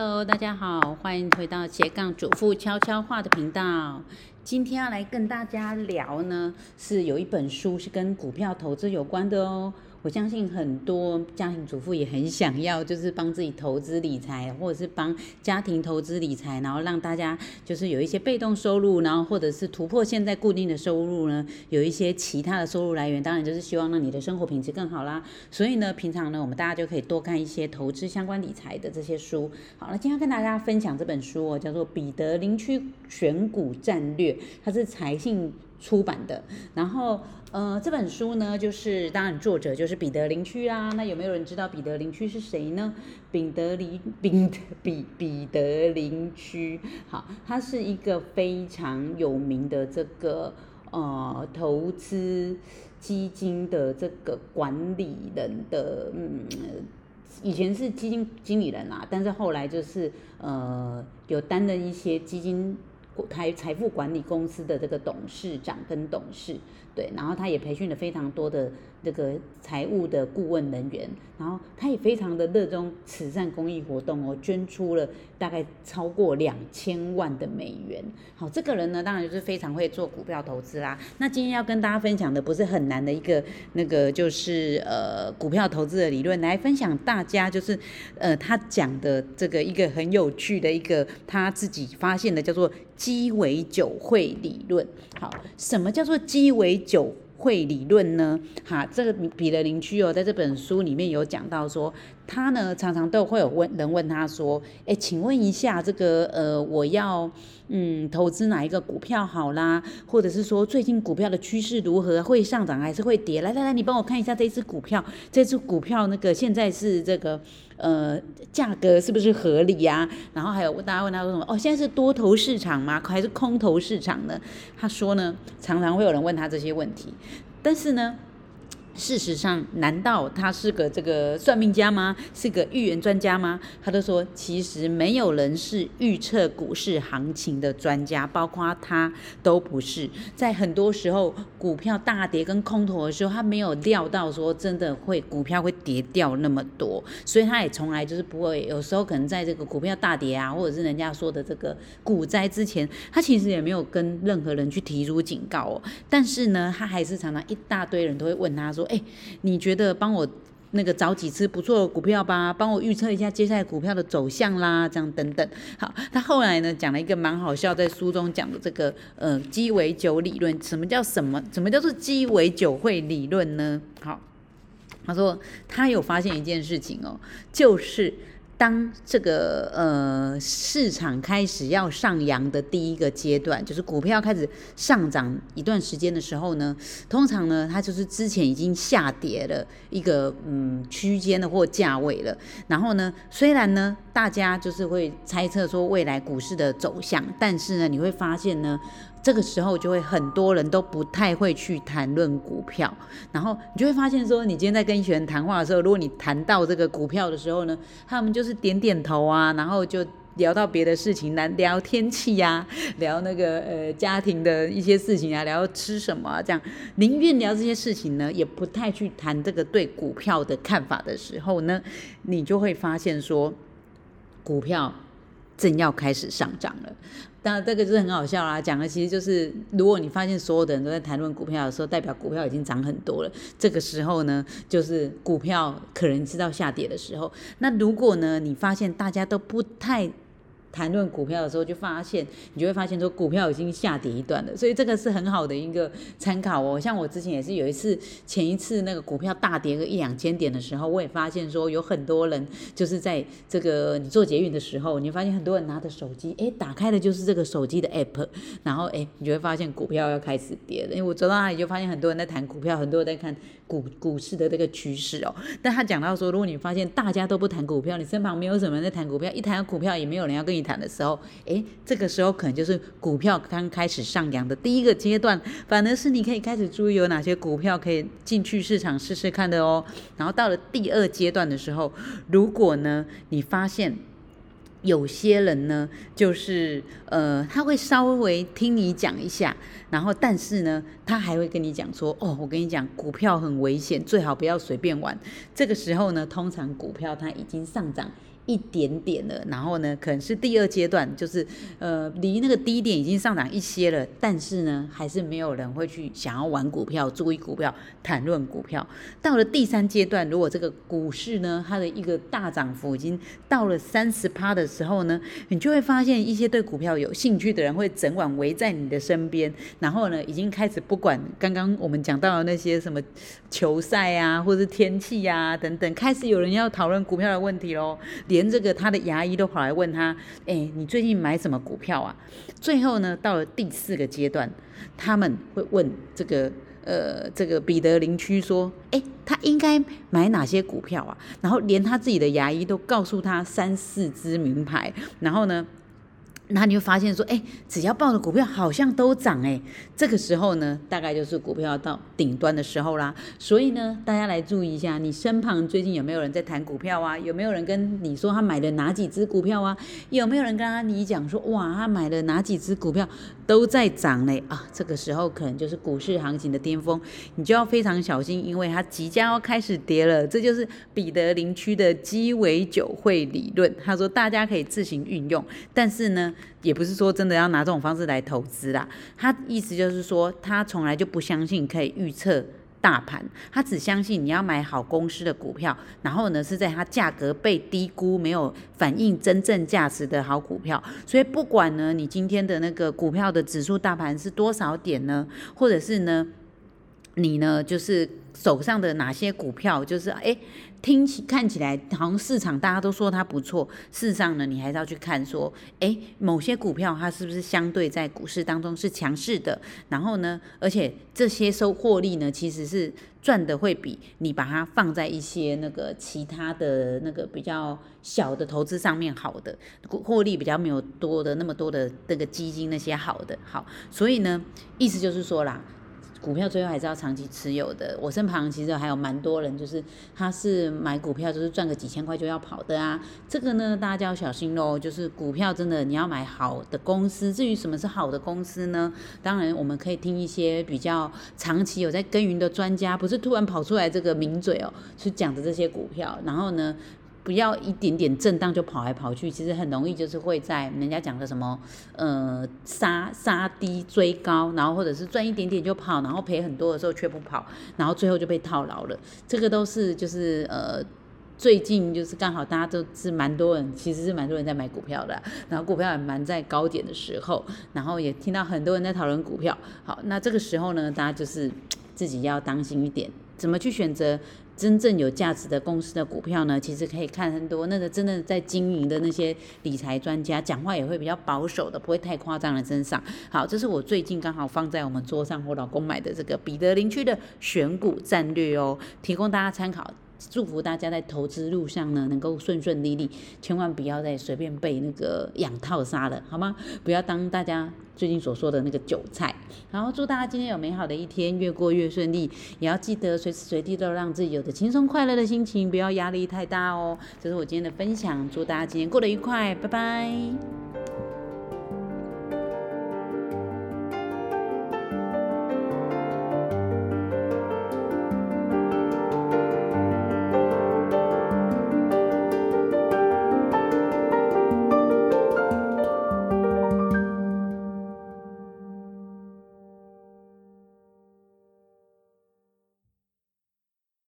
Hello，大家好，欢迎回到斜杠主妇悄悄话的频道。今天要来跟大家聊呢，是有一本书是跟股票投资有关的哦。我相信很多家庭主妇也很想要，就是帮自己投资理财，或者是帮家庭投资理财，然后让大家就是有一些被动收入，然后或者是突破现在固定的收入呢，有一些其他的收入来源。当然就是希望让你的生活品质更好啦。所以呢，平常呢，我们大家就可以多看一些投资相关理财的这些书。好了，今天跟大家分享这本书哦，叫做《彼得林区选股战略》，它是财信出版的。然后。呃，这本书呢，就是当然作者就是彼得林区啦。那有没有人知道彼得林区是谁呢？彼得林彼彼彼得林区，好，他是一个非常有名的这个呃投资基金的这个管理人的，嗯，以前是基金经理人啦，但是后来就是呃有担任一些基金财财富管理公司的这个董事长跟董事。对，然后他也培训了非常多的这个财务的顾问人员，然后他也非常的热衷慈善公益活动哦，捐出了大概超过两千万的美元。好，这个人呢，当然就是非常会做股票投资啦。那今天要跟大家分享的不是很难的一个那个就是呃股票投资的理论，来分享大家就是呃他讲的这个一个很有趣的一个他自己发现的叫做鸡尾酒会理论。好，什么叫做鸡尾？酒会理论呢？哈，这个彼得林区哦，在这本书里面有讲到说，他呢常常都会有问人问他说，哎，请问一下，这个呃，我要嗯投资哪一个股票好啦？或者是说最近股票的趋势如何？会上涨还是会跌？来来来，你帮我看一下这只股票，这只股票那个现在是这个。呃，价格是不是合理呀？然后还有大家问他说什么？哦，现在是多头市场吗？还是空头市场呢？他说呢，常常会有人问他这些问题，但是呢。事实上，难道他是个这个算命家吗？是个预言专家吗？他都说，其实没有人是预测股市行情的专家，包括他都不是。在很多时候，股票大跌跟空头的时候，他没有料到说真的会股票会跌掉那么多，所以他也从来就是不会。有时候可能在这个股票大跌啊，或者是人家说的这个股灾之前，他其实也没有跟任何人去提出警告哦。但是呢，他还是常常一大堆人都会问他说。哎，你觉得帮我那个找几只不错的股票吧，帮我预测一下接下来股票的走向啦，这样等等。好，他后来呢讲了一个蛮好笑，在书中讲的这个呃鸡尾酒理论。什么叫什么？什么叫做鸡尾酒会理论呢？好，他说他有发现一件事情哦，就是。当这个呃市场开始要上扬的第一个阶段，就是股票开始上涨一段时间的时候呢，通常呢它就是之前已经下跌了一个嗯区间的或价位了。然后呢，虽然呢大家就是会猜测说未来股市的走向，但是呢你会发现呢。这个时候就会很多人都不太会去谈论股票，然后你就会发现说，你今天在跟一群人谈话的时候，如果你谈到这个股票的时候呢，他们就是点点头啊，然后就聊到别的事情，来聊天气呀，聊那个呃家庭的一些事情啊，聊吃什么啊，这样。宁愿聊这些事情呢，也不太去谈这个对股票的看法的时候呢，你就会发现说，股票正要开始上涨了。当然，这个就是很好笑啦。讲的其实就是，如果你发现所有的人都在谈论股票的时候，代表股票已经涨很多了。这个时候呢，就是股票可能知道下跌的时候。那如果呢，你发现大家都不太。谈论股票的时候，就发现你就会发现说股票已经下跌一段了，所以这个是很好的一个参考哦。像我之前也是有一次，前一次那个股票大跌个一两千点的时候，我也发现说有很多人就是在这个你做捷运的时候，你发现很多人拿着手机，哎，打开的就是这个手机的 app，然后哎，你就会发现股票要开始跌了。因为我走到那里就发现很多人在谈股票，很多人在看股股市的这个趋势哦。但他讲到说，如果你发现大家都不谈股票，你身旁没有什么人在谈股票，一谈股票也没有人要跟你。谈的时候，哎，这个时候可能就是股票刚开始上扬的第一个阶段，反而是你可以开始注意有哪些股票可以进去市场试试看的哦。然后到了第二阶段的时候，如果呢你发现有些人呢，就是呃他会稍微听你讲一下，然后但是呢他还会跟你讲说，哦，我跟你讲股票很危险，最好不要随便玩。这个时候呢，通常股票它已经上涨。一点点了，然后呢，可能是第二阶段，就是呃离那个低点已经上涨一些了，但是呢，还是没有人会去想要玩股票、注意股票、谈论股票。到了第三阶段，如果这个股市呢，它的一个大涨幅已经到了三十趴的时候呢，你就会发现一些对股票有兴趣的人会整晚围在你的身边，然后呢，已经开始不管刚刚我们讲到的那些什么球赛啊，或是天气呀等等，开始有人要讨论股票的问题喽。连连这个他的牙医都跑来问他：“哎，你最近买什么股票啊？”最后呢，到了第四个阶段，他们会问这个呃这个彼得林区说：“哎，他应该买哪些股票啊？”然后连他自己的牙医都告诉他三四支名牌，然后呢？那你会发现说，哎，只要报的股票好像都涨，哎，这个时候呢，大概就是股票到顶端的时候啦。所以呢，大家来注意一下，你身旁最近有没有人在谈股票啊？有没有人跟你说他买了哪几只股票啊？有没有人跟他你讲说，哇，他买了哪几只股票都在涨嘞啊？这个时候可能就是股市行情的巅峰，你就要非常小心，因为它即将要开始跌了。这就是彼得林区的鸡尾酒会理论。他说大家可以自行运用，但是呢。也不是说真的要拿这种方式来投资啦，他意思就是说，他从来就不相信可以预测大盘，他只相信你要买好公司的股票，然后呢是在它价格被低估、没有反映真正价值的好股票。所以不管呢你今天的那个股票的指数大盘是多少点呢，或者是呢你呢就是手上的哪些股票，就是哎。听起看起来好像市场大家都说它不错，事实上呢，你还是要去看说，哎，某些股票它是不是相对在股市当中是强势的，然后呢，而且这些收获利呢，其实是赚的会比你把它放在一些那个其他的那个比较小的投资上面好的，获利比较没有多的那么多的那个基金那些好的好，所以呢，意思就是说啦。股票最后还是要长期持有的。我身旁其实还有蛮多人，就是他是买股票就是赚个几千块就要跑的啊。这个呢，大家就要小心喽。就是股票真的你要买好的公司。至于什么是好的公司呢？当然我们可以听一些比较长期有在耕耘的专家，不是突然跑出来这个名嘴哦，去讲的这些股票。然后呢？不要一点点震荡就跑来跑去，其实很容易就是会在人家讲的什么呃杀杀低追高，然后或者是赚一点点就跑，然后赔很多的时候却不跑，然后最后就被套牢了。这个都是就是呃最近就是刚好大家都是蛮多人，其实是蛮多人在买股票的，然后股票也蛮在高点的时候，然后也听到很多人在讨论股票。好，那这个时候呢，大家就是自己要当心一点，怎么去选择？真正有价值的公司的股票呢，其实可以看很多那个真的在经营的那些理财专家讲话也会比较保守的，不会太夸张的身上。好，这是我最近刚好放在我们桌上，我老公买的这个彼得林区的选股战略哦，提供大家参考。祝福大家在投资路上呢能够顺顺利利，千万不要再随便被那个养套杀了，好吗？不要当大家最近所说的那个韭菜。然后祝大家今天有美好的一天，越过越顺利。也要记得随时随地都让自己有着轻松快乐的心情，不要压力太大哦。这是我今天的分享，祝大家今天过得愉快，拜拜。